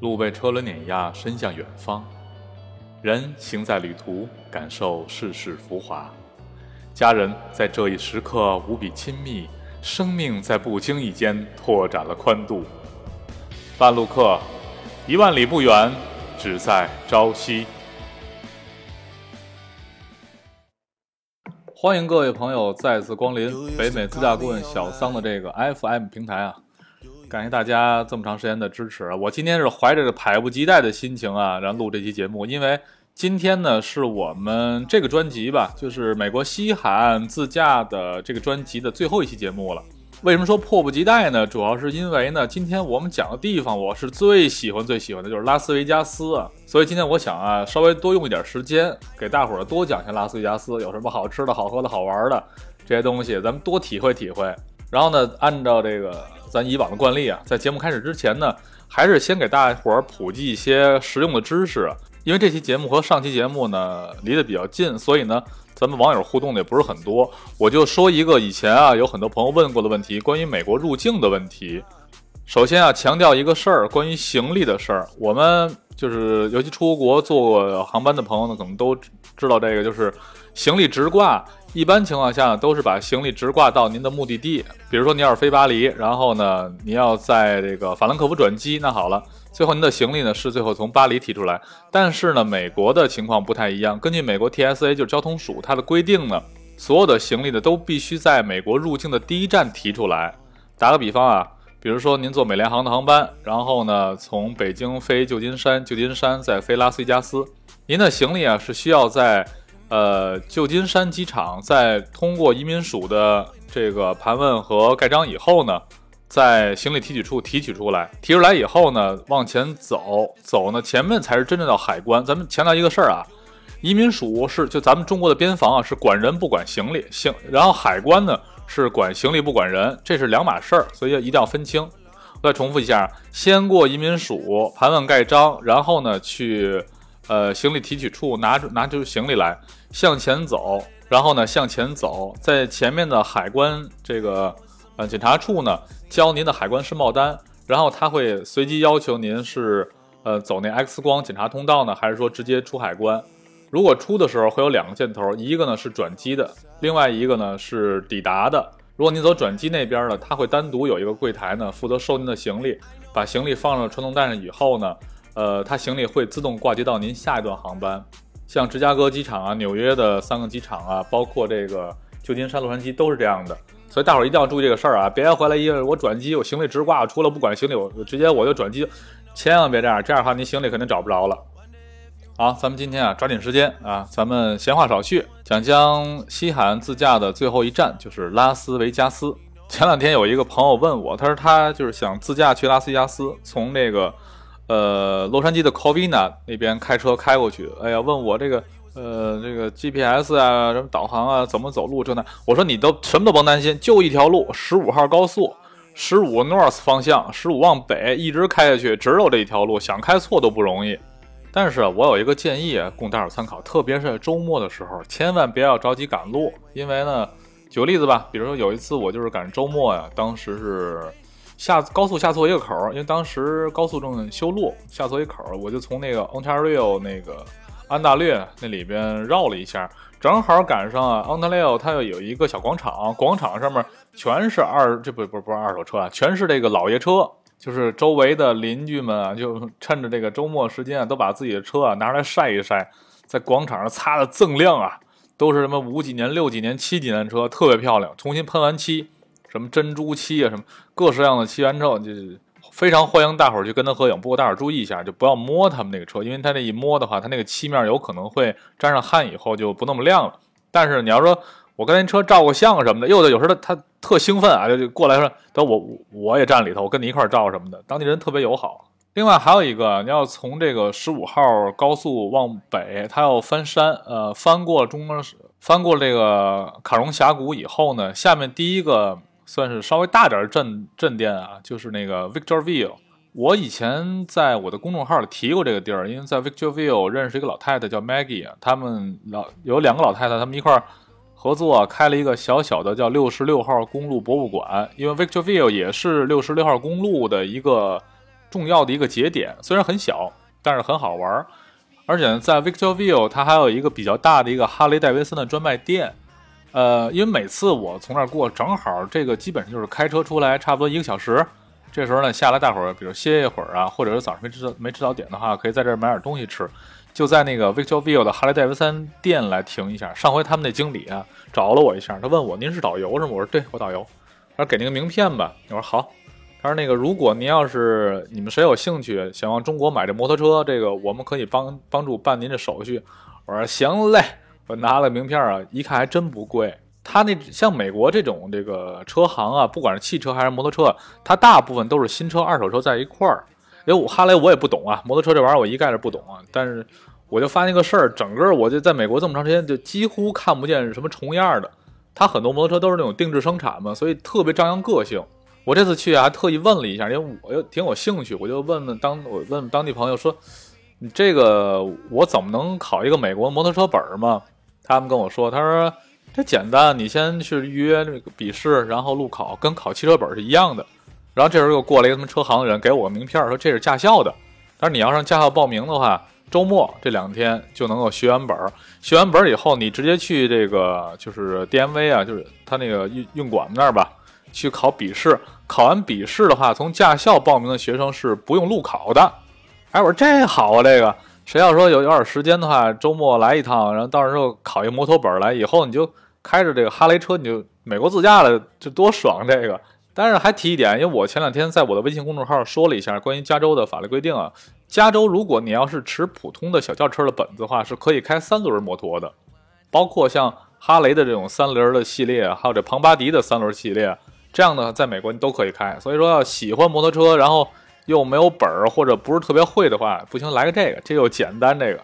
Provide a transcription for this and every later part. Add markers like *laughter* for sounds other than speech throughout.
路被车轮碾压，伸向远方。人行在旅途，感受世事浮华。家人在这一时刻无比亲密，生命在不经意间拓展了宽度。半路客，一万里不远，只在朝夕。欢迎各位朋友再次光临北美自驾顾问小桑的这个 FM 平台啊！感谢大家这么长时间的支持。我今天是怀着着迫不及待的心情啊，然后录这期节目，因为今天呢是我们这个专辑吧，就是美国西海岸自驾的这个专辑的最后一期节目了。为什么说迫不及待呢？主要是因为呢，今天我们讲的地方，我是最喜欢最喜欢的就是拉斯维加斯啊，所以今天我想啊，稍微多用一点时间给大伙儿多讲一下拉斯维加斯有什么好吃的、好喝的、好玩的这些东西，咱们多体会体会。然后呢，按照这个咱以往的惯例啊，在节目开始之前呢，还是先给大伙儿普及一些实用的知识，因为这期节目和上期节目呢离得比较近，所以呢。咱们网友互动的也不是很多，我就说一个以前啊有很多朋友问过的问题，关于美国入境的问题。首先啊，强调一个事儿，关于行李的事儿。我们就是尤其出国坐过航班的朋友呢，可能都知道这个，就是行李直挂。一般情况下都是把行李直挂到您的目的地，比如说您要是飞巴黎，然后呢您要在这个法兰克福转机，那好了。最后，您的行李呢是最后从巴黎提出来，但是呢，美国的情况不太一样。根据美国 TSA 就是交通署它的规定呢，所有的行李呢都必须在美国入境的第一站提出来。打个比方啊，比如说您坐美联航的航班，然后呢从北京飞旧金山，旧金山再飞拉斯维加斯，您的行李啊是需要在呃旧金山机场在通过移民署的这个盘问和盖章以后呢。在行李提取处提取出来，提出来以后呢，往前走走呢，前面才是真正的海关。咱们强调一个事儿啊，移民署是就咱们中国的边防啊，是管人不管行李，行，然后海关呢是管行李不管人，这是两码事儿，所以一定要分清。我再重复一下，先过移民署盘问盖章，然后呢去呃行李提取处拿出拿出行李来，向前走，然后呢向前走，在前面的海关这个。呃，检查处呢交您的海关申报单，然后他会随机要求您是呃走那 X 光检查通道呢，还是说直接出海关？如果出的时候会有两个箭头，一个呢是转机的，另外一个呢是抵达的。如果您走转机那边呢，他会单独有一个柜台呢负责收您的行李，把行李放到传送带上以后呢，呃，他行李会自动挂接到您下一段航班。像芝加哥机场啊、纽约的三个机场啊，包括这个旧金山、洛杉矶都是这样的。所以大伙儿一定要注意这个事儿啊！别回来一我转机，我行李直挂，除了不管行李，我直接我就转机，千万别这样，这样的话您行李肯定找不着了。好，咱们今天啊抓紧时间啊，咱们闲话少叙，讲讲西海岸自驾的最后一站就是拉斯维加斯。前两天有一个朋友问我，他说他就是想自驾去拉斯维加斯，从那个呃洛杉矶的 Covina 那边开车开过去。哎呀，问我这个。呃，这个 GPS 啊，什么导航啊，怎么走路这那？我说你都什么都甭担心，就一条路，十五号高速，十五 North 方向，十五往北一直开下去，只有这一条路，想开错都不容易。但是我有一个建议供大伙参考，特别是周末的时候，千万别要着急赶路，因为呢，举个例子吧，比如说有一次我就是赶周末呀，当时是下高速下错一个口，因为当时高速正修路，下错一口，我就从那个 Ontario 那个。安大略那里边绕了一下，正好赶上啊，安大略它要有一个小广场，广场上面全是二，这不不不是二手车啊，全是这个老爷车，就是周围的邻居们啊，就趁着这个周末时间啊，都把自己的车啊拿出来晒一晒，在广场上擦的锃亮啊，都是什么五几年、六几年、七几年车，特别漂亮，重新喷完漆，什么珍珠漆啊，什么各式样的漆完之后就。非常欢迎大伙儿去跟他合影，不过大伙儿注意一下，就不要摸他们那个车，因为他那一摸的话，他那个漆面有可能会沾上汗，以后就不那么亮了。但是你要说我跟您车照个相什么的，有的有时候他特兴奋啊，就过来说，等我我也站里头，我跟你一块照什么的，当地人特别友好。另外还有一个，你要从这个十五号高速往北，他要翻山，呃，翻过中，翻过这个卡戎峡谷以后呢，下面第一个。算是稍微大点的镇镇店啊，就是那个 Victorville。我以前在我的公众号里提过这个地儿，因为在 Victorville 认识一个老太太叫 Maggie，他们老有两个老太太，他们一块儿合作开了一个小小的叫六十六号公路博物馆。因为 Victorville 也是六十六号公路的一个重要的一个节点。虽然很小，但是很好玩儿。而且呢在 Victorville，它还有一个比较大的一个哈雷戴维森的专卖店。呃，因为每次我从那儿过，正好这个基本上就是开车出来差不多一个小时。这时候呢，下来大伙儿，比如歇一会儿啊，或者是早上没吃没吃早点的话，可以在这儿买点东西吃。就在那个 Victorville 的哈雷戴维森店来停一下。上回他们那经理啊找了我一下，他问我您是导游是吗？我说对，我导游。他说给那个名片吧。我说好。他说那个如果您要是你们谁有兴趣想往中国买这摩托车，这个我们可以帮帮助办您的手续。我说行嘞。我拿了名片啊，一看还真不贵。他那像美国这种这个车行啊，不管是汽车还是摩托车，它大部分都是新车、二手车在一块儿。因为我哈雷我也不懂啊，摩托车这玩意儿我一概是不懂啊。但是我就发现个事儿，整个我就在美国这么长时间，就几乎看不见什么重样的。他很多摩托车都是那种定制生产嘛，所以特别张扬个性。我这次去，还特意问了一下，因为我又挺有兴趣，我就问问当我问问当地朋友说：“你这个我怎么能考一个美国摩托车本儿嘛？”他们跟我说：“他说。”这简单，你先去预约那个笔试，然后路考，跟考汽车本是一样的。然后这时候又过来一个他们车行的人，给我个名片，说这是驾校的。但是你要上驾校报名的话，周末这两天就能够学完本。学完本以后，你直接去这个就是 DMV 啊，就是他那个运运管那儿吧，去考笔试。考完笔试的话，从驾校报名的学生是不用路考的。哎，我说这好啊，这个谁要说有有点时间的话，周末来一趟，然后到时候考一摩托本来以后，你就。开着这个哈雷车，你就美国自驾了，这多爽！这个，但是还提一点，因为我前两天在我的微信公众号说了一下关于加州的法律规定啊。加州如果你要是持普通的小轿车的本子的话，是可以开三轮摩托的，包括像哈雷的这种三轮的系列，还有这庞巴迪的三轮系列，这样的在美国你都可以开。所以说，要喜欢摩托车，然后又没有本儿或者不是特别会的话，不行，来个这个，这又简单，这个。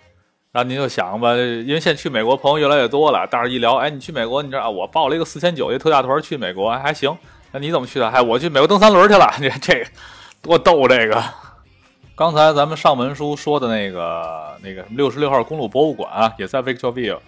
然后您就想吧，因为现在去美国朋友越来越多了，但是一聊，哎，你去美国，你知道？我报了一个四千九的特价团去美国，还行。那你怎么去的？哎，我去美国蹬三轮去了。你这个多逗！这 *laughs* 个刚才咱们上文书说的那个那个六十六号公路博物馆啊，也在 Victorville，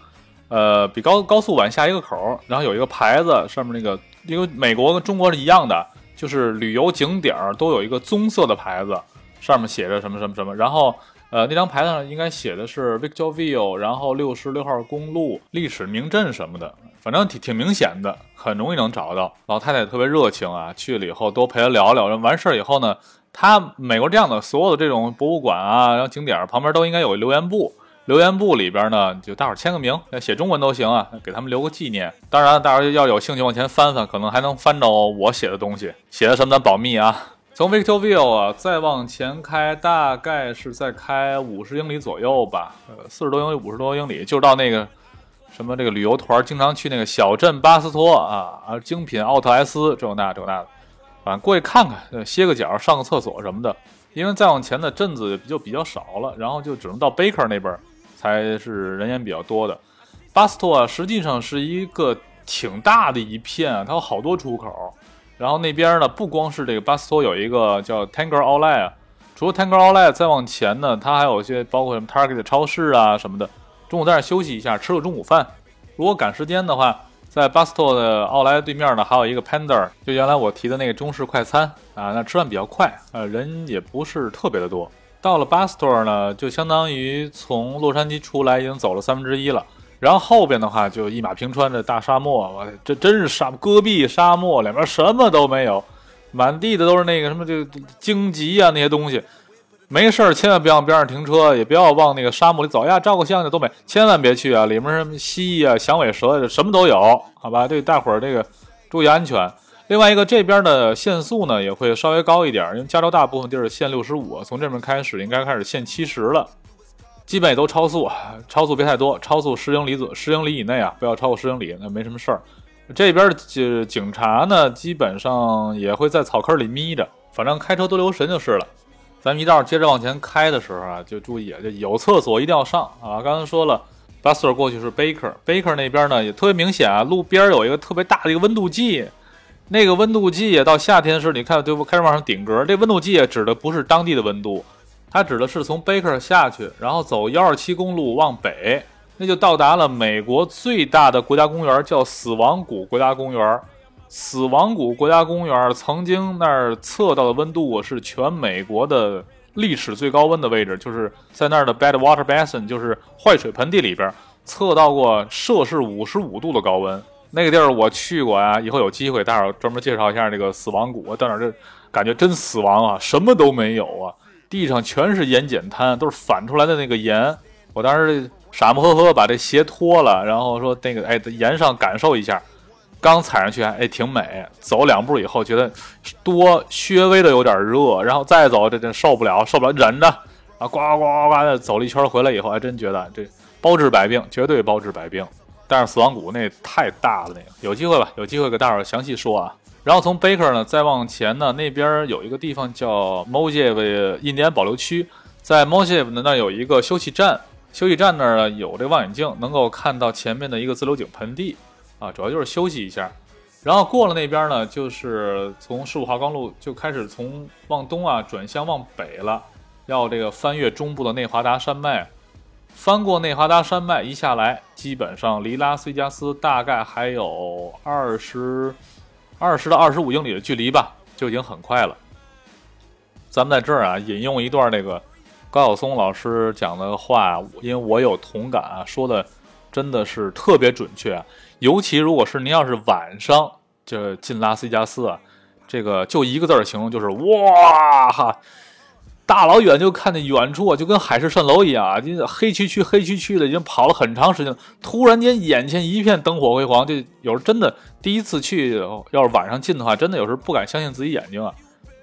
呃，比高高速晚下一个口，然后有一个牌子，上面那个因为美国跟中国是一样的，就是旅游景点儿都有一个棕色的牌子，上面写着什么什么什么，然后。呃，那张牌子上应该写的是 Victorville，然后六十六号公路历史名镇什么的，反正挺挺明显的，很容易能找到。老太太特别热情啊，去了以后多陪她聊聊。完事儿以后呢，他美国这样的所有的这种博物馆啊，然后景点旁边都应该有留言簿，留言簿里边呢就大伙签个名，写中文都行啊，给他们留个纪念。当然，大伙要有兴趣往前翻翻，可能还能翻着我写的东西，写的什么咱保密啊。从 Victorville 啊，再往前开，大概是在开五十英里左右吧，呃，四十多英里、五十多英里，就是到那个什么这个旅游团经常去那个小镇巴斯托啊啊，精品奥特莱斯这种那这种那的，反正过去看看，歇个脚，上个厕所什么的。因为再往前的镇子就比较少了，然后就只能到 Baker 那边才是人烟比较多的。巴斯托啊，实际上是一个挺大的一片啊，它有好多出口。然后那边呢，不光是这个巴斯托有一个叫 Tanger Outlet 啊，除了 Tanger Outlet 再往前呢，它还有一些包括什么 Target 超市啊什么的。中午在那休息一下，吃个中午饭。如果赶时间的话，在巴斯托的奥莱对面呢，还有一个 Panda，就原来我提的那个中式快餐啊，那吃饭比较快，呃，人也不是特别的多。到了巴斯托呢，就相当于从洛杉矶出来已经走了三分之一了。然后后边的话就一马平川的大沙漠，我这真是沙戈壁沙漠，两边什么都没有，满地的都是那个什么就荆棘啊那些东西。没事儿千万别往边上停车，也不要往那个沙漠里走呀，照个相就都没，千万别去啊！里面什么蜥蜴啊、响尾蛇什么都有，好吧？对大伙儿这个注意安全。另外一个这边的限速呢也会稍微高一点，因为加州大部分地儿限六十五，从这边开始应该开始限七十了。基本也都超速，超速别太多，超速十英里左十英里以内啊，不要超过十英里，那没什么事儿。这边的警察呢，基本上也会在草坑里眯着，反正开车多留神就是了。咱们一道接着往前开的时候啊，就注意，就有厕所一定要上啊。刚才说了，Buster 过去是 Baker，Baker 那边呢也特别明显啊，路边有一个特别大的一个温度计，那个温度计也到夏天的时候你看对不，开始往上顶格，这温度计也指的不是当地的温度。它指的是从 Baker 下去，然后走幺二七公路往北，那就到达了美国最大的国家公园，叫死亡谷国家公园。死亡谷国家公园曾经那儿测到的温度是全美国的历史最高温的位置，就是在那儿的 Bad Water Basin，就是坏水盆地里边测到过摄氏五十五度的高温。那个地儿我去过啊，以后有机会待会儿专门介绍一下那个死亡谷。到那儿这感觉真死亡啊，什么都没有啊，地上全是盐碱滩，都是反出来的那个盐。我当时傻不呵呵把这鞋脱了，然后说那个哎，盐上感受一下。刚踩上去哎挺美，走两步以后觉得多稍微的有点热，然后再走这这受不了受不了忍着啊呱呱呱呱的走了一圈回来以后还真觉得这包治百病，绝对包治百病。但是死亡谷那太大了，那个有机会吧，有机会给大伙儿详细说啊。然后从 Baker 呢再往前呢，那边有一个地方叫 Mojave 印第安保留区，在 Mojave 呢那有一个休息站，休息站那儿呢有这望远镜，能够看到前面的一个自流井盆地。啊，主要就是休息一下，然后过了那边呢，就是从十五号公路就开始从往东啊转向往北了，要这个翻越中部的内华达山脉，翻过内华达山脉一下来，基本上离拉斯维加斯大概还有二十二十到二十五英里的距离吧，就已经很快了。咱们在这儿啊引用一段那个高晓松老师讲的话，因为我有同感啊，说的真的是特别准确。尤其如果是您要是晚上就进拉斯维加斯啊，这个就一个字儿形容就是哇哈，大老远就看见远处啊，就跟海市蜃楼一样啊，黑黢黢黑黢黢的，已经跑了很长时间，突然间眼前一片灯火辉煌，就有时候真的第一次去，要是晚上进的话，真的有时候不敢相信自己眼睛啊，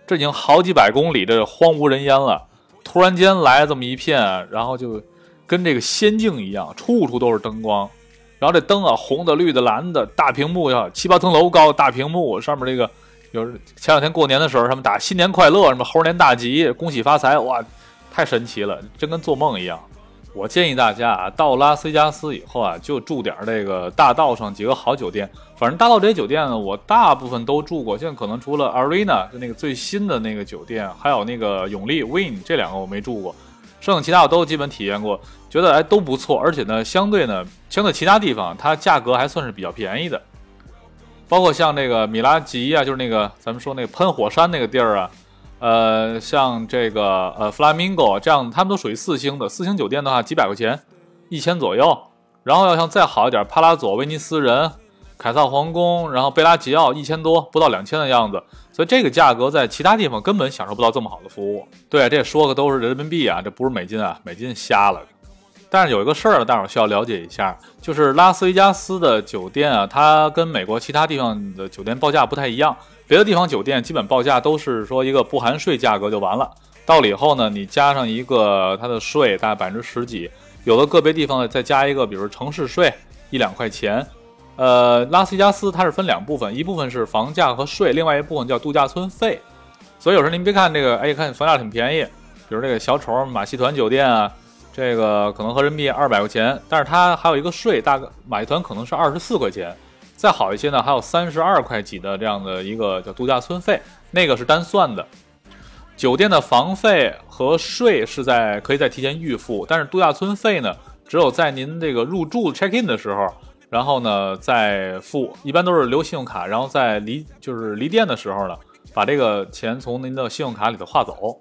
这已经好几百公里这荒无人烟了，突然间来这么一片，然后就跟这个仙境一样，处处都是灯光。然后这灯啊，红的、绿的、蓝的，大屏幕呀，七八层楼高，大屏幕上面这个，有前两天过年的时候，他们打新年快乐，什么猴年大吉，恭喜发财，哇，太神奇了，真跟做梦一样。我建议大家啊，到拉斯维加斯以后啊，就住点这个大道上几个好酒店。反正大道这些酒店呢，我大部分都住过，现在可能除了 Arena 就那个最新的那个酒店，还有那个永利 Win 这两个我没住过。剩下其他我都基本体验过，觉得哎都不错，而且呢，相对呢，相对其他地方，它价格还算是比较便宜的。包括像这个米拉吉啊，就是那个咱们说那个喷火山那个地儿啊，呃，像这个呃 Flamingo 这样，他们都属于四星的。四星酒店的话，几百块钱，一千左右。然后要像再好一点，帕拉佐、威尼斯人、凯撒皇宫，然后贝拉吉奥，一千多，不到两千的样子。所以这个价格在其他地方根本享受不到这么好的服务。对，这说的都是人民币啊，这不是美金啊，美金瞎了。但是有一个事儿，大伙需要了解一下，就是拉斯维加斯的酒店啊，它跟美国其他地方的酒店报价不太一样。别的地方酒店基本报价都是说一个不含税价格就完了，到了以后呢，你加上一个它的税，大概百分之十几，有的个别地方呢再加一个，比如城市税一两块钱。呃，拉斯维加斯它是分两部分，一部分是房价和税，另外一部分叫度假村费。所以有时候您别看这个，哎，看房价挺便宜，比如这个小丑马戏团酒店啊，这个可能合人民币二百块钱，但是它还有一个税，大概马戏团可能是二十四块钱。再好一些呢，还有三十二块几的这样的一个叫度假村费，那个是单算的。酒店的房费和税是在可以在提前预付，但是度假村费呢，只有在您这个入住 check in 的时候。然后呢，再付，一般都是留信用卡，然后在离就是离店的时候呢，把这个钱从您的信用卡里头划走。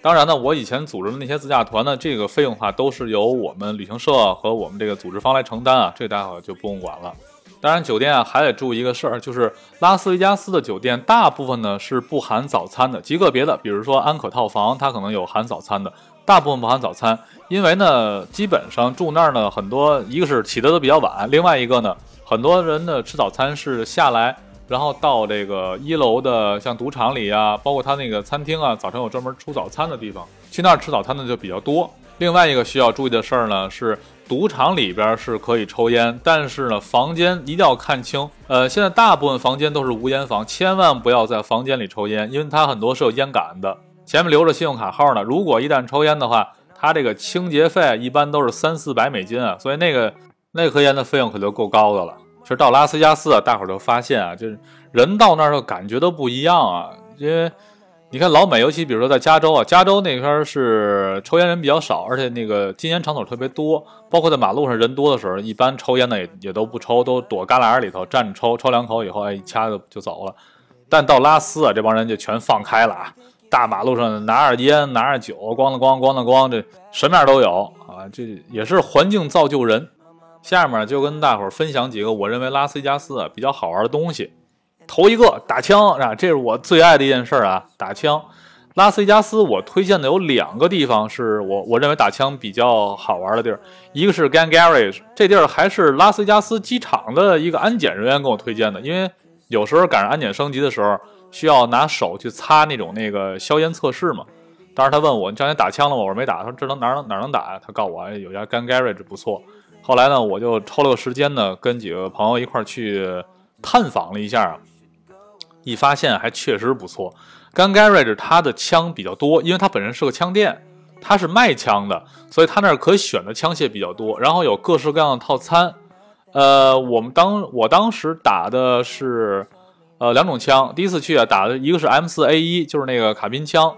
当然呢，我以前组织的那些自驾团呢，这个费用的话都是由我们旅行社和我们这个组织方来承担啊，这大伙就不用管了。当然，酒店啊还得注意一个事儿，就是拉斯维加斯的酒店大部分呢是不含早餐的，极个别的，比如说安可套房，它可能有含早餐的，大部分不含早餐。因为呢，基本上住那儿呢，很多一个是起的都比较晚，另外一个呢，很多人呢吃早餐是下来，然后到这个一楼的像赌场里啊，包括他那个餐厅啊，早晨有专门出早餐的地方，去那儿吃早餐的就比较多。另外一个需要注意的事儿呢，是赌场里边是可以抽烟，但是呢，房间一定要看清。呃，现在大部分房间都是无烟房，千万不要在房间里抽烟，因为它很多是有烟杆的。前面留着信用卡号呢，如果一旦抽烟的话。它这个清洁费一般都是三四百美金啊，所以那个那颗烟的费用可就够高的了。其实到拉斯加斯啊，大伙儿就发现啊，就是人到那儿的感觉都不一样啊，因为你看老美，尤其比如说在加州啊，加州那边是抽烟人比较少，而且那个禁烟场所特别多，包括在马路上人多的时候，一般抽烟的也也都不抽，都躲旮旯里头站着抽，抽两口以后，哎，一掐就就走了。但到拉斯啊，这帮人就全放开了啊，大马路上拿着烟，拿着酒，咣当咣咣当咣，这什么样都有啊，这也是环境造就人。下面就跟大伙儿分享几个我认为拉斯维加斯啊比较好玩的东西。头一个打枪啊，这是我最爱的一件事啊，打枪。拉斯维加斯我推荐的有两个地方是我我认为打枪比较好玩的地儿，一个是 Gun Garage，这地儿还是拉斯维加斯机场的一个安检人员给我推荐的，因为有时候赶上安检升级的时候，需要拿手去擦那种那个消烟测试嘛。当时他问我，你之前打枪了吗？我说没打。他说这能哪能哪能打呀？他告诉我，有家 Gun Garage 不错。后来呢，我就抽了个时间呢，跟几个朋友一块去探访了一下啊，一发现还确实不错。Gun Garage 它的枪比较多，因为它本身是个枪店，它是卖枪的，所以它那儿可选的枪械比较多，然后有各式各样的套餐。呃，我们当我当时打的是呃两种枪，第一次去啊打的一个是 M4A1，就是那个卡宾枪，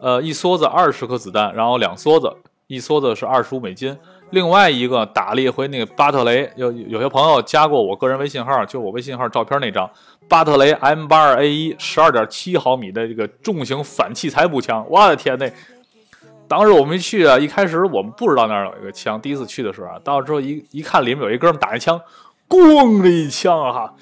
呃一梭子二十颗子弹，然后两梭子，一梭子是二十五美金。另外一个打了一回那个巴特雷，有有些朋友加过我个人微信号，就我微信号照片那张巴特雷 M 八二 A 一十二点七毫米的这个重型反器材步枪，我的天呐！当时我们去啊，一开始我们不知道那儿有一个枪，第一次去的时候啊，到之后一一看里面有一哥们打一枪，咣的一枪啊，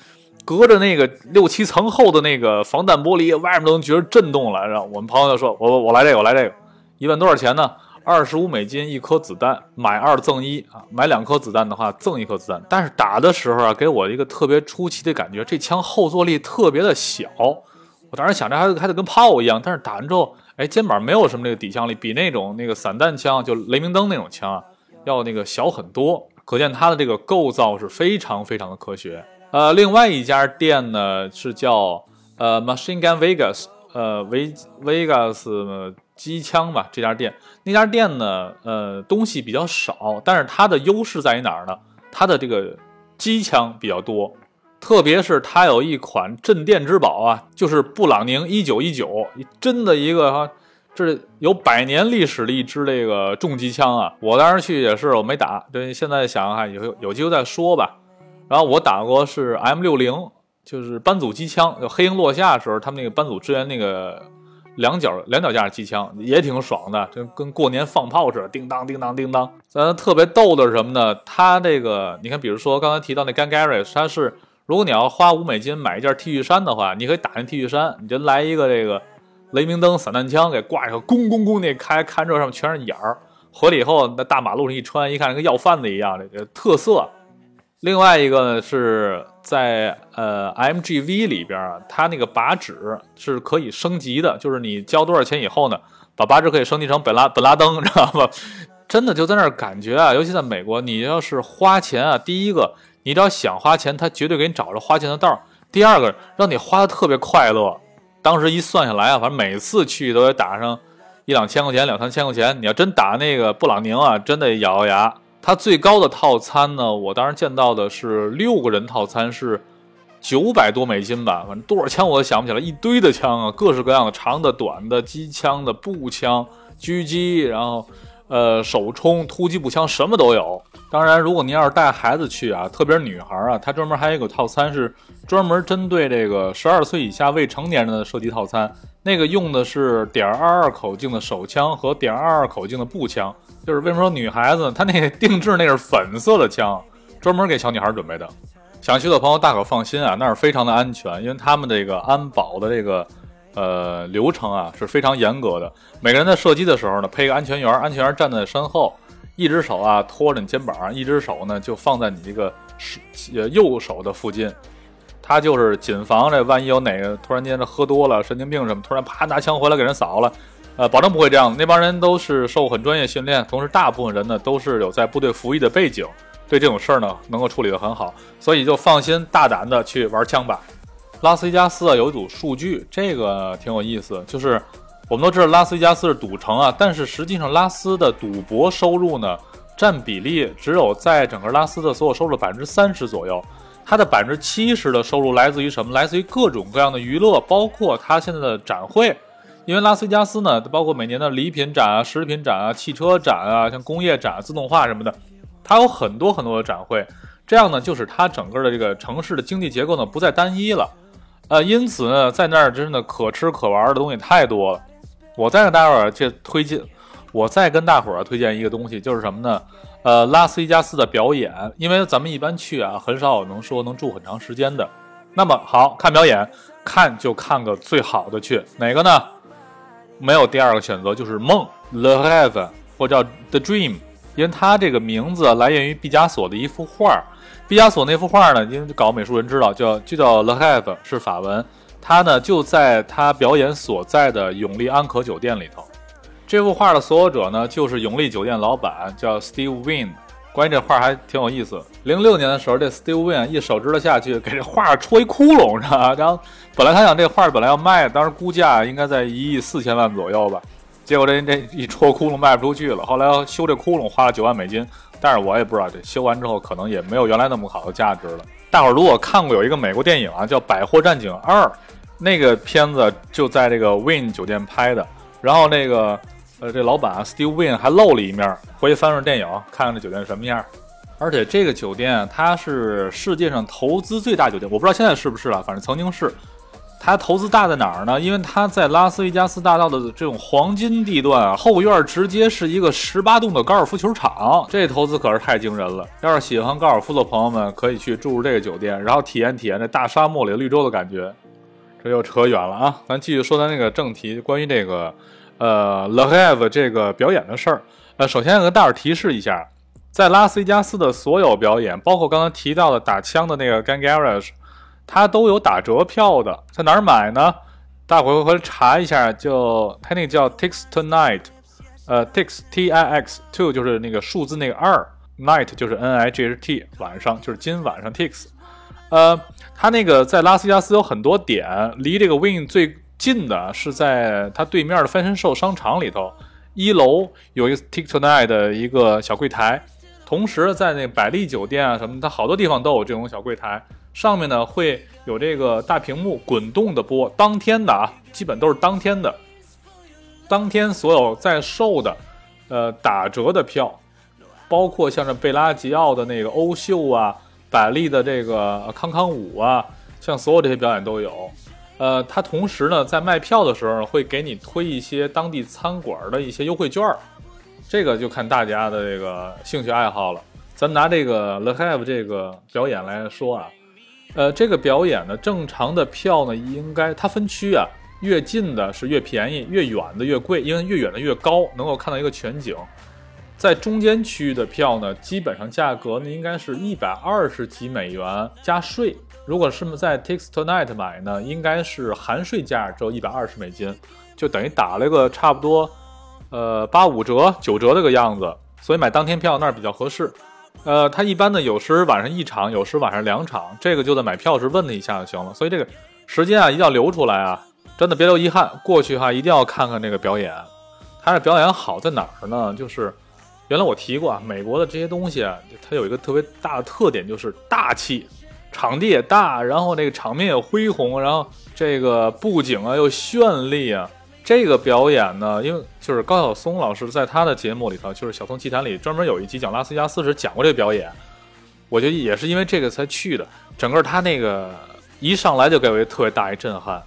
隔着那个六七层厚的那个防弹玻璃，外面都能觉得震动了。然后我们朋友就说：“我我来这个，我来这个。”一问多少钱呢？二十五美金一颗子弹，买二赠一啊！买两颗子弹的话，赠一颗子弹。但是打的时候啊，给我一个特别出奇的感觉，这枪后坐力特别的小。我当时想着还还得跟炮一样，但是打完之后，哎，肩膀没有什么这个抵枪力，比那种那个散弹枪，就雷明灯那种枪啊，要那个小很多。可见它的这个构造是非常非常的科学。呃，另外一家店呢是叫呃 Machine Gun Vegas，呃维 Vegas。机枪吧，这家店那家店呢，呃，东西比较少，但是它的优势在于哪儿呢？它的这个机枪比较多，特别是它有一款镇店之宝啊，就是布朗宁一九一九，真的一个哈，这有百年历史的一支这个重机枪啊。我当时去也是，我没打，对，现在想想有有机会再说吧。然后我打过是 M 六零，就是班组机枪，就黑鹰落下的时候，他们那个班组支援那个。两脚两脚架机枪也挺爽的，就跟过年放炮似的，叮当叮当叮当。咱特别逗的是什么呢？它这个你看，比如说刚才提到那 Gun Garage，它是如果你要花五美金买一件 T 恤衫的话，你可以打那 T 恤衫，你就来一个这个雷明灯散弹枪给挂上，咣咣咣那开，看这上面全是眼儿。回来以后，那大马路上一穿，一看跟要饭的一样，这个特色。另外一个呢，是在呃 MGV 里边啊，它那个靶纸是可以升级的，就是你交多少钱以后呢，把靶纸可以升级成本拉本拉登，知道吧？*laughs* 真的就在那儿感觉啊，尤其在美国，你要是花钱啊，第一个你只要想花钱，他绝对给你找着花钱的道儿；第二个让你花的特别快乐。当时一算下来啊，反正每次去都得打上一两千块钱、两三千块钱。你要真打那个布朗宁啊，真得咬咬牙。它最高的套餐呢，我当时见到的是六个人套餐，是九百多美金吧，反正多少枪我都想不起来，一堆的枪啊，各式各样的，长的、短的，机枪的、步枪、狙击，然后呃手冲、突击步枪，什么都有。当然，如果您要是带孩子去啊，特别是女孩啊，它专门还有一个套餐是专门针对这个十二岁以下未成年人的设计套餐，那个用的是点二二口径的手枪和点二二口径的步枪。就是为什么说女孩子她那定制那是粉色的枪，专门给小女孩准备的。想去的朋友大可放心啊，那是非常的安全，因为他们这个安保的这个呃流程啊是非常严格的。每个人在射击的时候呢，配一个安全员，安全员站在身后，一只手啊托着你肩膀，一只手呢就放在你这个是呃右手的附近，他就是谨防这万一有哪个突然间这喝多了神经病什么，突然啪拿枪回来给人扫了。呃，保证不会这样的。那帮人都是受很专业训练，同时大部分人呢都是有在部队服役的背景，对这种事儿呢能够处理得很好，所以就放心大胆的去玩枪吧。拉斯维加斯啊有一组数据，这个挺有意思，就是我们都知道拉斯维加斯是赌城啊，但是实际上拉斯的赌博收入呢占比例只有在整个拉斯的所有收入的百分之三十左右，它的百分之七十的收入来自于什么？来自于各种各样的娱乐，包括它现在的展会。因为拉斯维加斯呢，包括每年的礼品展啊、食品展啊、汽车展啊、像工业展、自动化什么的，它有很多很多的展会。这样呢，就是它整个的这个城市的经济结构呢不再单一了。呃，因此呢，在那儿真的可吃可玩的东西太多了。我再给大伙儿这推荐，我再跟大伙儿推荐一个东西，就是什么呢？呃，拉斯维加斯的表演，因为咱们一般去啊，很少有能说能住很长时间的。那么好看表演，看就看个最好的去，哪个呢？没有第二个选择，就是梦，The Have 或者叫 The Dream，因为它这个名字来源于毕加索的一幅画。毕加索那幅画呢，因为搞美术人知道，叫就叫 The Have 是法文。他呢就在他表演所在的永利安可酒店里头。这幅画的所有者呢，就是永利酒店老板，叫 Steve Wynn。关于这画还挺有意思。零六年的时候，这 Steve Wynn 一手指头下去，给这画戳一窟窿，知道吧？然后本来他想这画本来要卖，当时估价应该在一亿四千万左右吧。结果这这一戳窟窿卖不出去了。后来修这窟窿花了九万美金，但是我也不知道这修完之后可能也没有原来那么好的价值了。大伙儿如果看过有一个美国电影啊，叫《百货战警二》，那个片子就在这个 Win 酒店拍的，然后那个。呃，这老板啊 Steve Wynn 还露了一面，回去翻翻电影，看看这酒店什么样。而且这个酒店它是世界上投资最大酒店，我不知道现在是不是了，反正曾经是。它投资大在哪儿呢？因为它在拉斯维加斯大道的这种黄金地段啊，后院直接是一个十八洞的高尔夫球场，这投资可是太惊人了。要是喜欢高尔夫的朋友们，可以去住住这个酒店，然后体验体验这大沙漠里绿洲的感觉。这又扯远了啊，咱继续说咱那个正题，关于这个。呃，The Have 这个表演的事儿，呃，首先要跟大伙提示一下，在拉斯维加斯的所有表演，包括刚刚提到的打枪的那个 Gang Garage，它都有打折票的，在哪儿买呢？大伙回来查一下，就它那个叫 Tix Tonight，呃，Tix T I X Two 就是那个数字那个二，Night 就是 N I G H T 晚上就是今晚上 Tix，呃，它那个在拉斯维加斯有很多点，离这个 Win 最。近的是在它对面的翻身兽商场里头，一楼有一个 t i k t o k Night 的一个小柜台，同时在那百丽酒店啊什么，它好多地方都有这种小柜台，上面呢会有这个大屏幕滚动的播当天的啊，基本都是当天的，当天所有在售的，呃打折的票，包括像这贝拉吉奥的那个欧秀啊，百丽的这个康康舞啊，像所有这些表演都有。呃，他同时呢，在卖票的时候会给你推一些当地餐馆的一些优惠券儿，这个就看大家的这个兴趣爱好了。咱拿这个 Le h a v e 这个表演来说啊，呃，这个表演呢，正常的票呢，应该它分区啊，越近的是越便宜，越远的越贵，因为越远的越高，能够看到一个全景。在中间区域的票呢，基本上价格呢，应该是一百二十几美元加税。如果是在 Tix Tonight 买呢，应该是含税价只有一百二十美金，就等于打了个差不多，呃八五折九折这个样子，所以买当天票那儿比较合适。呃，它一般呢有时晚上一场，有时晚上两场，这个就在买票时问了一下就行了。所以这个时间啊一定要留出来啊，真的别留遗憾。过去哈一定要看看这个表演，它的表演好在哪儿呢？就是原来我提过啊，美国的这些东西啊，它有一个特别大的特点，就是大气。场地也大，然后那个场面也恢宏，然后这个布景啊又绚丽啊。这个表演呢，因为就是高晓松老师在他的节目里头，就是《小松奇谈》里专门有一集讲拉斯维加斯时讲过这个表演。我觉得也是因为这个才去的。整个他那个一上来就给我一特别大一震撼。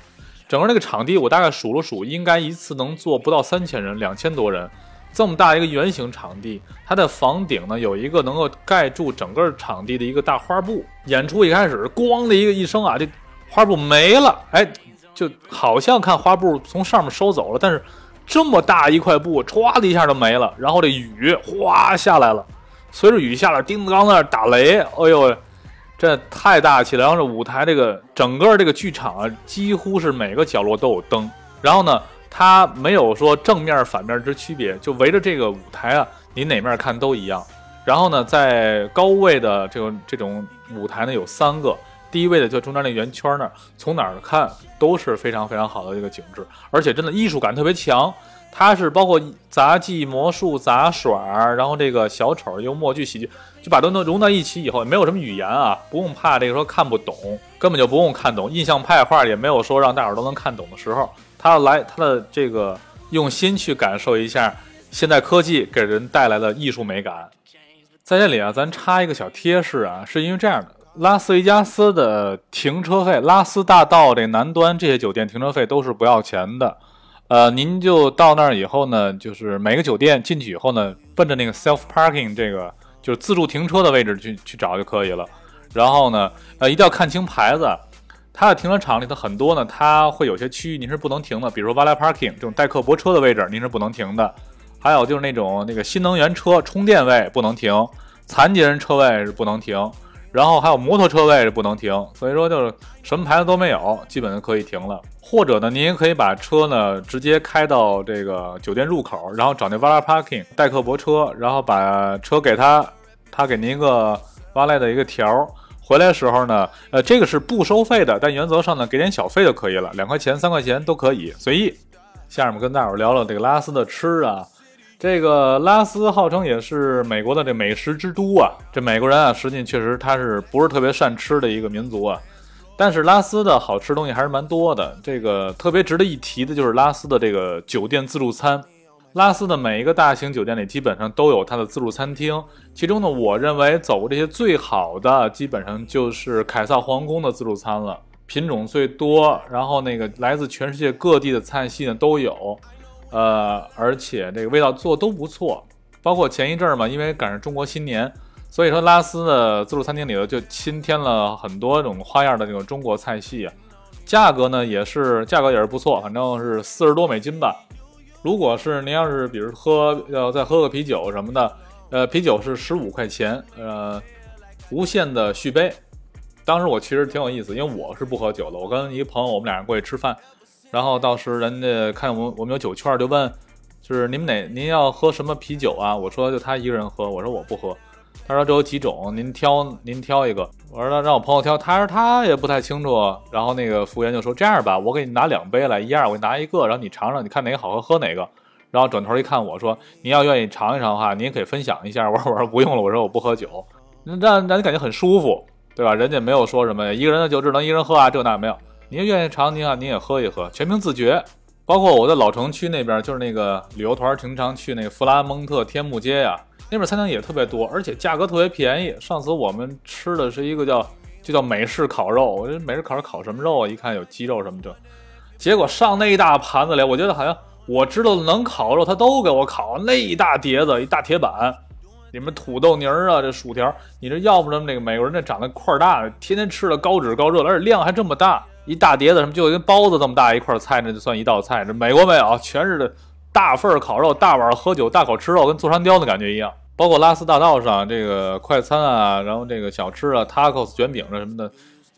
整个那个场地我大概数了数，应该一次能坐不到三千人，两千多人。这么大一个圆形场地，它的房顶呢有一个能够盖住整个场地的一个大花布。演出一开始，咣的一个一声啊，这花布没了，哎，就好像看花布从上面收走了，但是这么大一块布，歘的一下就没了。然后这雨哗下来了，随着雨下来，叮当在那打雷，哎呦，这太大气了。然后这舞台这个整个这个剧场啊，几乎是每个角落都有灯。然后呢？它没有说正面反面之区别，就围着这个舞台啊，你哪面看都一样。然后呢，在高位的这个这种舞台呢有三个，第一位的就中间那圆圈那儿，从哪儿看都是非常非常好的一个景致，而且真的艺术感特别强。它是包括杂技、魔术、杂耍，然后这个小丑、幽默剧、喜剧，就把都能融到一起以后，没有什么语言啊，不用怕这个说看不懂，根本就不用看懂。印象派画也没有说让大伙都能看懂的时候。他要来他的这个用心去感受一下现代科技给人带来的艺术美感。在这里啊，咱插一个小贴士啊，是因为这样的，拉斯维加斯的停车费，拉斯大道这南端这些酒店停车费都是不要钱的。呃，您就到那儿以后呢，就是每个酒店进去以后呢，奔着那个 self parking 这个就是自助停车的位置去去找就可以了。然后呢，呃，一定要看清牌子。它的停车场里头很多呢，它会有些区域您是不能停的，比如说 valet parking 这种代客泊车的位置您是不能停的。还有就是那种那个新能源车充电位不能停，残疾人车位是不能停。然后还有摩托车位是不能停，所以说就是什么牌子都没有，基本就可以停了。或者呢，您也可以把车呢直接开到这个酒店入口，然后找那 valet parking 代客泊车，然后把车给他，他给您一个 valet 的一个条。回来的时候呢，呃，这个是不收费的，但原则上呢，给点小费就可以了，两块钱、三块钱都可以，随意。下面跟大伙聊聊这个拉斯的吃啊。这个拉斯号称也是美国的这美食之都啊，这美国人啊，实际确实他是不是特别善吃的一个民族啊？但是拉斯的好吃东西还是蛮多的。这个特别值得一提的就是拉斯的这个酒店自助餐。拉斯的每一个大型酒店里基本上都有它的自助餐厅，其中呢，我认为走过这些最好的，基本上就是凯撒皇宫的自助餐了，品种最多，然后那个来自全世界各地的菜系呢都有。呃，而且这个味道做都不错，包括前一阵儿嘛，因为赶上中国新年，所以说拉斯的自助餐厅里头就新添了很多种花样的这种中国菜系，价格呢也是价格也是不错，反正是四十多美金吧。如果是您要是比如喝要再喝个啤酒什么的，呃，啤酒是十五块钱，呃，无限的续杯。当时我其实挺有意思，因为我是不喝酒的，我跟一个朋友我们俩人过去吃饭。然后到时人家看我我们有酒券，就问，就是你们哪您要喝什么啤酒啊？我说就他一个人喝，我说我不喝。他说这有几种，您挑您挑一个。我说那让我朋友挑，他说他也不太清楚。然后那个服务员就说这样吧，我给你拿两杯来，一样我给你拿一个，然后你尝尝，你看哪个好喝喝哪个。然后转头一看我说，您要愿意尝一尝的话，您也可以分享一下。我说我说不用了，我说我不喝酒，那让让你感觉很舒服，对吧？人家没有说什么一个人的酒只能一个人喝啊，这那没有。您愿意尝，您啊，您也喝一喝，全凭自觉。包括我在老城区那边，就是那个旅游团经常去那个弗拉蒙特天幕街呀，那边餐厅也特别多，而且价格特别便宜。上次我们吃的是一个叫就叫美式烤肉，我觉得美式烤肉烤什么肉啊？一看有鸡肉什么的，结果上那一大盘子里，我觉得好像我知道能烤肉，他都给我烤那一大碟子，一大铁板，里面土豆泥儿啊，这薯条，你这要不这么那个美国人那长得块儿大，天天吃的高脂高热，而且量还这么大。一大碟子什么，就跟包子这么大一块菜，那就算一道菜。这美国没有，全是大份烤肉、大碗喝酒、大口吃肉，跟座山雕的感觉一样。包括拉斯大道上这个快餐啊，然后这个小吃啊，tacos 卷饼啊什么的，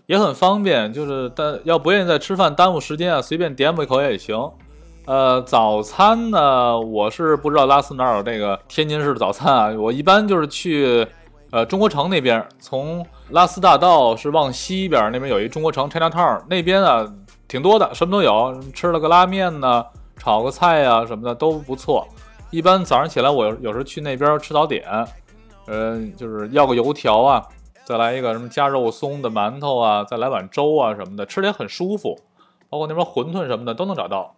也很方便。就是但要不愿意在吃饭耽误时间啊，随便点一口也行。呃，早餐呢，我是不知道拉斯哪有这个天津式的早餐啊，我一般就是去。呃，中国城那边从拉斯大道是往西边，那边有一中国城 China Town，那边啊挺多的，什么都有，吃了个拉面呢，炒个菜呀什么的都不错。一般早上起来我有时候去那边吃早点，嗯，就是要个油条啊，再来一个什么加肉松的馒头啊，再来碗粥啊什么的，吃的也很舒服。包括那边馄饨什么的都能找到。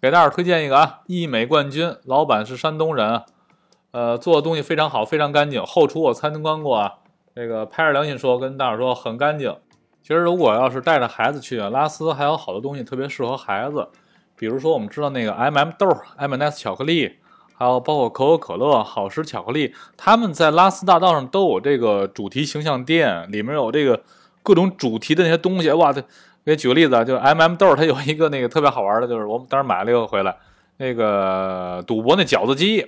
给大伙推荐一个啊，益美冠军，老板是山东人。呃，做的东西非常好，非常干净。后厨我参观过啊，这个拍着良心说，跟大伙说很干净。其实如果要是带着孩子去，拉斯还有好多东西特别适合孩子，比如说我们知道那个 M M 豆、M&S 巧克力，还有包括可口可乐、好时巧克力，他们在拉斯大道上都有这个主题形象店，里面有这个各种主题的那些东西。哇，这给举个例子啊，就 M M 豆，它有一个那个特别好玩的，就是我们当时买了一个回来，那个赌博那饺子机。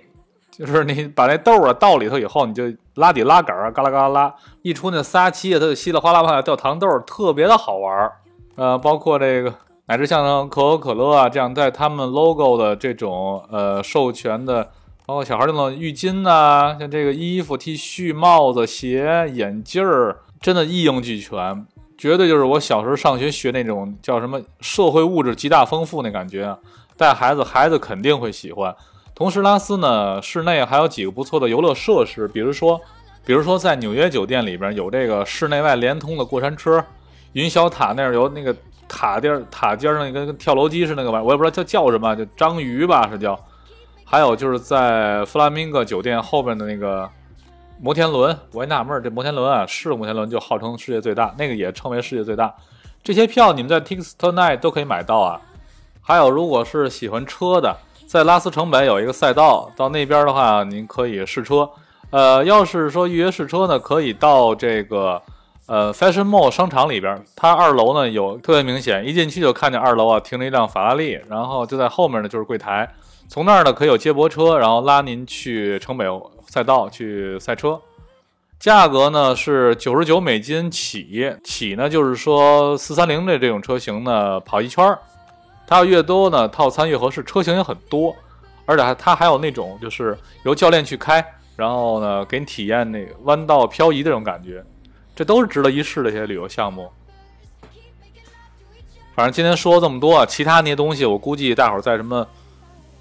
就是你把那豆啊倒里头以后，你就拉底拉杆儿，嘎啦嘎啦拉，一出那撒气，它就稀里哗啦往下掉糖豆，特别的好玩儿。呃，包括这个乃至像可口可乐啊这样带他们 logo 的这种呃授权的，包括小孩那种浴巾呐，像这个衣服、T 恤、帽子、鞋、眼镜儿，真的一应俱全，绝对就是我小时候上学学那种叫什么社会物质极大丰富那感觉，带孩子，孩子肯定会喜欢。同时，拉斯呢，室内还有几个不错的游乐设施，比如说，比如说在纽约酒店里边有这个室内外连通的过山车，云霄塔那儿有那个塔尖塔尖上那个跟跳楼机似的那个玩意儿，我也不知道叫叫什么，就章鱼吧是叫。还有就是在弗拉明戈酒店后边的那个摩天轮，我也纳闷儿，这摩天轮啊是摩天轮就号称世界最大，那个也称为世界最大。这些票你们在 Tickets Tonight 都可以买到啊。还有如果是喜欢车的，在拉斯城北有一个赛道，到那边的话您可以试车。呃，要是说预约试车呢，可以到这个呃 Fashion Mall 商场里边，它二楼呢有特别明显，一进去就看见二楼啊停了一辆法拉利，然后就在后面呢就是柜台。从那儿呢，可以有接驳车，然后拉您去城北赛道去赛车。价格呢是九十九美金起，起呢就是说四三零的这种车型呢跑一圈儿。它要越多呢，套餐越合适，车型也很多，而且还它还有那种就是由教练去开，然后呢给你体验那弯道漂移这种感觉，这都是值得一试的一些旅游项目。反正今天说了这么多，其他那些东西我估计大伙在什么。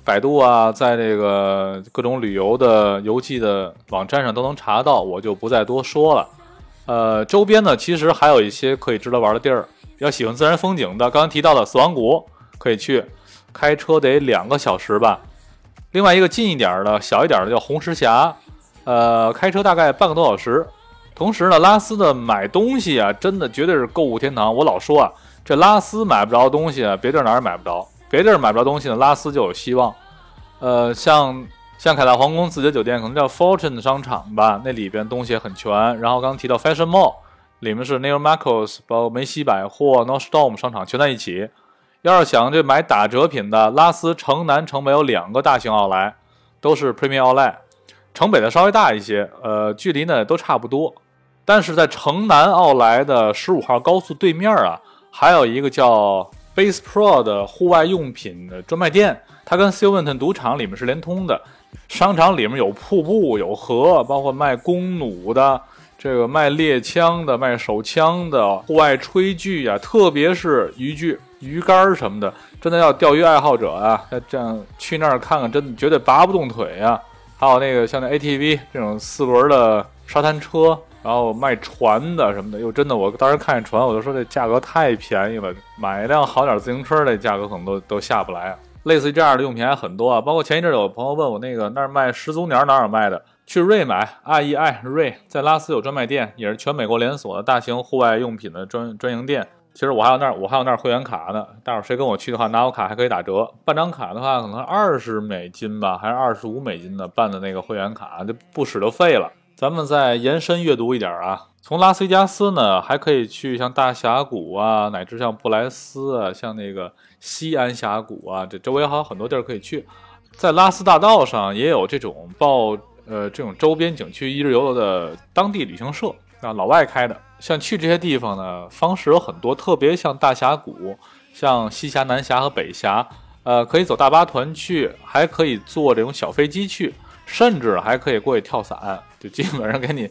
百度啊，在这个各种旅游的游记的网站上都能查到，我就不再多说了。呃，周边呢，其实还有一些可以值得玩的地儿。要喜欢自然风景的，刚刚提到的死亡谷可以去，开车得两个小时吧。另外一个近一点的、小一点的叫红石峡，呃，开车大概半个多小时。同时呢，拉斯的买东西啊，真的绝对是购物天堂。我老说啊，这拉斯买不着东西啊，别地儿哪儿也买不着。别地儿买不着东西呢，拉斯就有希望。呃，像像凯达皇宫自己的酒店，可能叫 Fortune 商场吧，那里边东西很全。然后刚提到 Fashion Mall，里面是 Neiman Marcus，包括梅西百货、Nordstrom 商场全在一起。要是想这买打折品的，拉斯城南城北有两个大型奥莱，都是 Premium Outlet。城北的稍微大一些，呃，距离呢都差不多。但是在城南奥莱的十五号高速对面啊，还有一个叫。Base Pro 的户外用品的专卖店，它跟 Sylvan 赌场里面是连通的。商场里面有瀑布、有河，包括卖弓弩的、这个卖猎枪的、卖手枪的、户外炊具啊，特别是渔具、鱼竿什么的，真的要钓鱼爱好者啊，要这样去那儿看看，真的绝对拔不动腿呀。还有那个像那 ATV 这种四轮的沙滩车。然后卖船的什么的，又真的，我当时看见船，我就说这价格太便宜了，买一辆好点自行车这价格可能都都下不来啊。类似于这样的用品还很多啊，包括前一阵有朋友问我那个那儿卖始祖鸟哪儿卖的，去瑞买，R E I 瑞，在拉斯有专卖店，也是全美国连锁的大型户外用品的专专营店。其实我还有那儿我还有那儿会员卡呢，待会儿谁跟我去的话，拿我卡还可以打折，办张卡的话可能二十美金吧，还是二十五美金的办的那个会员卡，就不使就废了。咱们再延伸阅读一点啊，从拉斯维加斯呢，还可以去像大峡谷啊，乃至像布莱斯啊，像那个西安峡谷啊，这周围还有很多地儿可以去。在拉斯大道上也有这种报呃这种周边景区一日游的当地旅行社啊，老外开的。像去这些地方呢，方式有很多，特别像大峡谷、像西峡、南峡和北峡，呃，可以走大巴团去，还可以坐这种小飞机去。甚至还可以过去跳伞，就基本上给你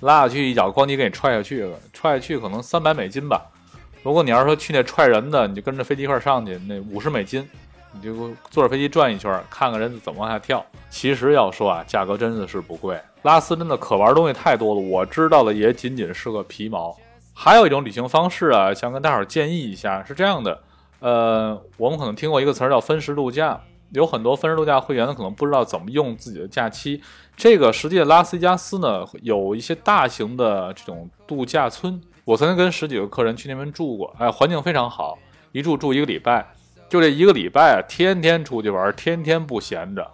拉下去一脚，咣叽给你踹下去了，踹下去可能三百美金吧。如果你要是说去那踹人的，你就跟着飞机一块上去，那五十美金，你就坐着飞机转一圈，看看人怎么往下跳。其实要说啊，价格真的是不贵。拉斯真的可玩东西太多了，我知道的也仅仅是个皮毛。还有一种旅行方式啊，想跟大伙儿建议一下，是这样的，呃，我们可能听过一个词儿叫分时度假。有很多分时度假会员呢，可能不知道怎么用自己的假期。这个实际的拉斯维加斯呢，有一些大型的这种度假村。我曾经跟十几个客人去那边住过，哎，环境非常好，一住住一个礼拜。就这一个礼拜啊，天天出去玩，天天不闲着。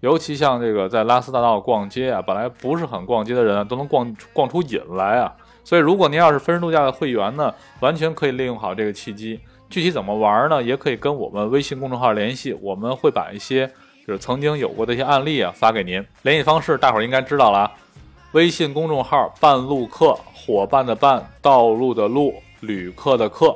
尤其像这个在拉斯大道逛街啊，本来不是很逛街的人啊，都能逛逛出瘾来啊。所以，如果您要是分时度假的会员呢，完全可以利用好这个契机。具体怎么玩呢？也可以跟我们微信公众号联系，我们会把一些就是曾经有过的一些案例啊发给您。联系方式大伙儿应该知道了，微信公众号“半路客”，伙伴的伴，道路的路，旅客的客。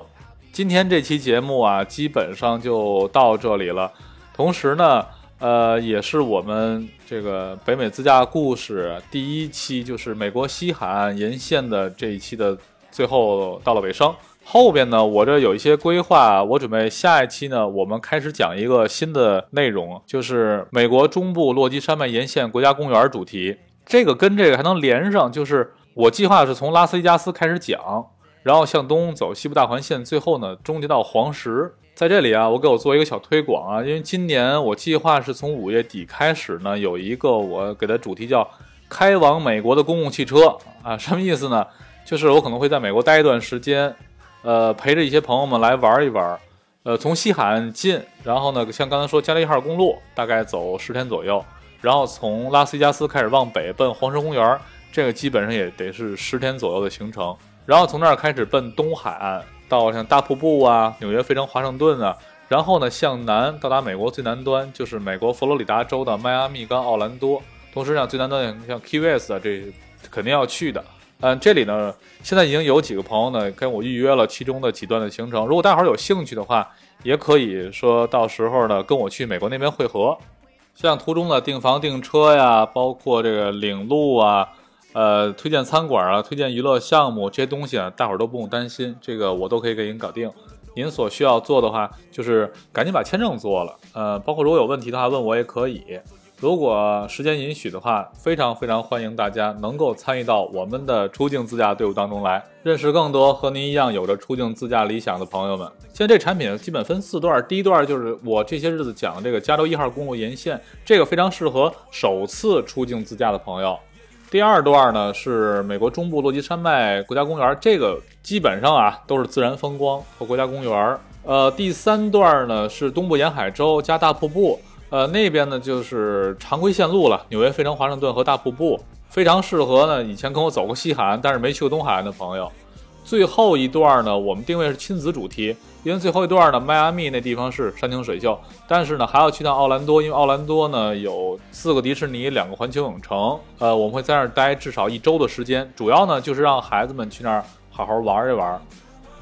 今天这期节目啊，基本上就到这里了。同时呢，呃，也是我们这个北美自驾故事第一期，就是美国西海岸沿线的这一期的最后到了尾声。后边呢，我这有一些规划，我准备下一期呢，我们开始讲一个新的内容，就是美国中部落基山脉沿线国家公园主题。这个跟这个还能连上，就是我计划是从拉斯维加斯开始讲，然后向东走西部大环线，最后呢终结到黄石。在这里啊，我给我做一个小推广啊，因为今年我计划是从五月底开始呢，有一个我给的主题叫“开往美国的公共汽车”啊，什么意思呢？就是我可能会在美国待一段时间，呃，陪着一些朋友们来玩一玩，呃，从西海岸进，然后呢，像刚才说加利一号公路，大概走十天左右，然后从拉斯维加斯开始往北奔黄石公园，这个基本上也得是十天左右的行程，然后从那儿开始奔东海岸。到像大瀑布啊，纽约、费城、华盛顿啊，然后呢向南到达美国最南端，就是美国佛罗里达州的迈阿密跟奥兰多。同时呢，最南端像 Key West 啊，这肯定要去的。嗯，这里呢现在已经有几个朋友呢跟我预约了其中的几段的行程。如果大伙儿有兴趣的话，也可以说到时候呢跟我去美国那边汇合。像途中的订房订车呀，包括这个领路啊。呃，推荐餐馆啊，推荐娱乐项目这些东西啊，大伙儿都不用担心，这个我都可以给您搞定。您所需要做的话，就是赶紧把签证做了。呃，包括如果有问题的话，问我也可以。如果时间允许的话，非常非常欢迎大家能够参与到我们的出境自驾队伍当中来，认识更多和您一样有着出境自驾理想的朋友们。现在这产品基本分四段，第一段就是我这些日子讲的这个加州一号公路沿线，这个非常适合首次出境自驾的朋友。第二段呢是美国中部落基山脉国家公园，这个基本上啊都是自然风光和国家公园。呃，第三段呢是东部沿海州加大瀑布，呃那边呢就是常规线路了，纽约、费城、华盛顿和大瀑布，非常适合呢以前跟我走过西海岸但是没去过东海岸的朋友。最后一段呢，我们定位是亲子主题，因为最后一段呢，迈阿密那地方是山清水秀，但是呢，还要去趟奥兰多，因为奥兰多呢有四个迪士尼，两个环球影城，呃，我们会在那儿待至少一周的时间，主要呢就是让孩子们去那儿好好玩一玩。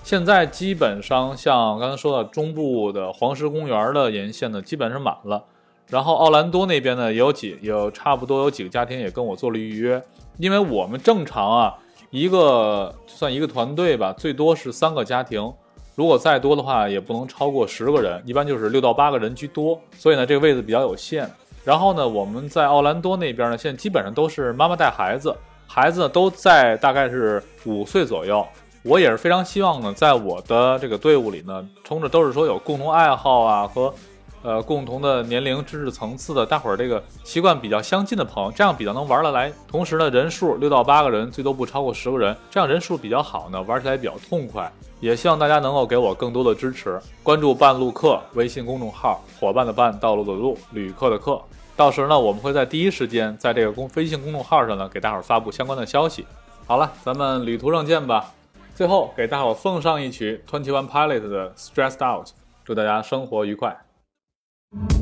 现在基本上像刚才说的中部的黄石公园的沿线呢，基本上满了，然后奥兰多那边呢也有几有差不多有几个家庭也跟我做了预约，因为我们正常啊。一个算一个团队吧，最多是三个家庭，如果再多的话，也不能超过十个人，一般就是六到八个人居多。所以呢，这个位置比较有限。然后呢，我们在奥兰多那边呢，现在基本上都是妈妈带孩子，孩子都在大概是五岁左右。我也是非常希望呢，在我的这个队伍里呢，冲着都是说有共同爱好啊和。呃，共同的年龄、知识层次的大伙儿，这个习惯比较相近的朋友，这样比较能玩得来。同时呢，人数六到八个人，最多不超过十个人，这样人数比较好呢，玩起来比较痛快。也希望大家能够给我更多的支持，关注半路客微信公众号，伙伴的伴，道路的路，旅客的客。到时呢，我们会在第一时间在这个公微信公众号上呢，给大伙儿发布相关的消息。好了，咱们旅途上见吧。最后给大伙儿奉上一曲 Twenty One Pilot 的 Stressed Out，祝大家生活愉快。you.